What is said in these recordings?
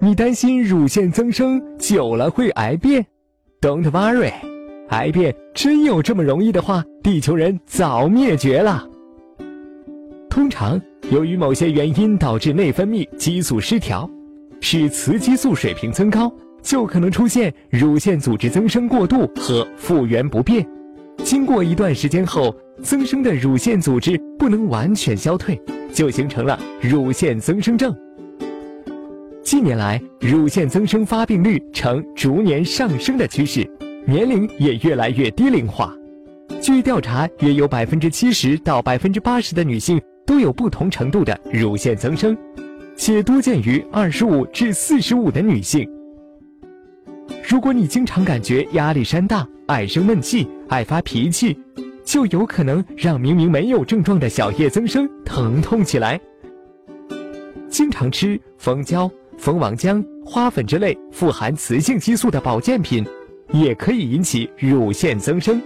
你担心乳腺增生久了会癌变？Don't worry，癌变真有这么容易的话，地球人早灭绝了。通常，由于某些原因导致内分泌激素失调，使雌激素水平增高，就可能出现乳腺组织增生过度和复原不便。经过一段时间后，增生的乳腺组织不能完全消退，就形成了乳腺增生症。近年来，乳腺增生发病率呈逐年上升的趋势，年龄也越来越低龄化。据调查，约有百分之七十到百分之八十的女性都有不同程度的乳腺增生，且多见于二十五至四十五的女性。如果你经常感觉压力山大、爱生闷气、爱发脾气，就有可能让明明没有症状的小叶增生疼痛起来。经常吃蜂胶、蜂王浆、花粉之类富含雌性激素的保健品，也可以引起乳腺增生。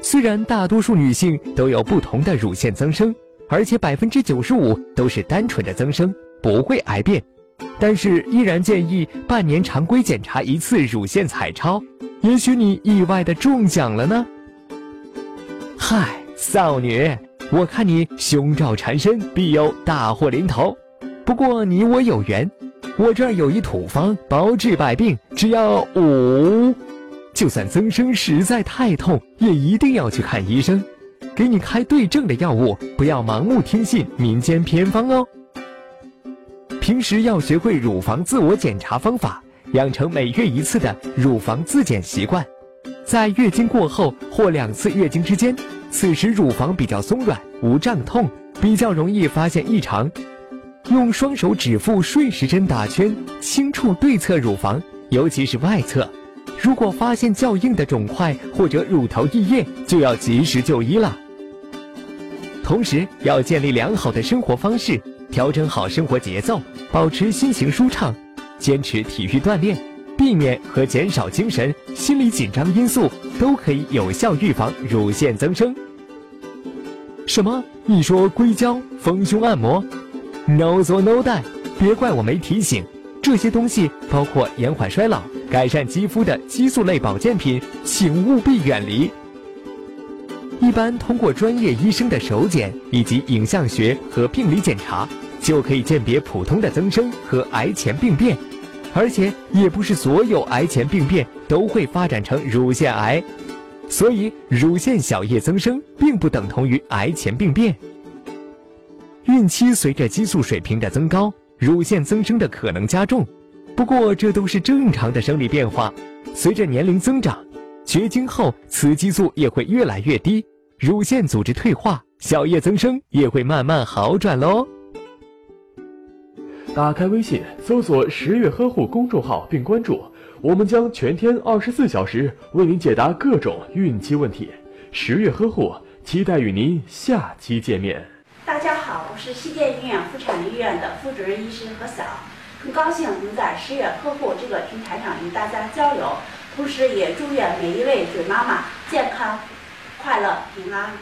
虽然大多数女性都有不同的乳腺增生，而且百分之九十五都是单纯的增生，不会癌变，但是依然建议半年常规检查一次乳腺彩超。也许你意外的中奖了呢。嗨，少女，我看你胸罩缠身，必有大祸临头。不过你我有缘，我这儿有一土方，包治百病，只要五。就算增生实在太痛，也一定要去看医生，给你开对症的药物，不要盲目听信民间偏方哦。平时要学会乳房自我检查方法，养成每月一次的乳房自检习惯。在月经过后或两次月经之间，此时乳房比较松软，无胀痛，比较容易发现异常。用双手指腹顺时针打圈，轻触对侧乳房，尤其是外侧。如果发现较硬的肿块或者乳头溢液，就要及时就医了。同时要建立良好的生活方式，调整好生活节奏，保持心情舒畅，坚持体育锻炼。避免和减少精神、心理紧张因素，都可以有效预防乳腺增生。什么？你说硅胶、丰胸按摩？No 做 No die，别怪我没提醒。这些东西包括延缓衰老、改善肌肤的激素类保健品，请务必远离。一般通过专业医生的手检以及影像学和病理检查，就可以鉴别普通的增生和癌前病变。而且也不是所有癌前病变都会发展成乳腺癌，所以乳腺小叶增生并不等同于癌前病变。孕期随着激素水平的增高，乳腺增生的可能加重，不过这都是正常的生理变化。随着年龄增长，绝经后雌激素也会越来越低，乳腺组织退化，小叶增生也会慢慢好转喽。打开微信，搜索“十月呵护”公众号并关注，我们将全天二十四小时为您解答各种孕期问题。十月呵护，期待与您下期见面。大家好，我是西电医院妇产医院的副主任医师何晓，很高兴能在十月呵护这个平台上与大家交流，同时也祝愿每一位准妈妈健康、快乐、平安。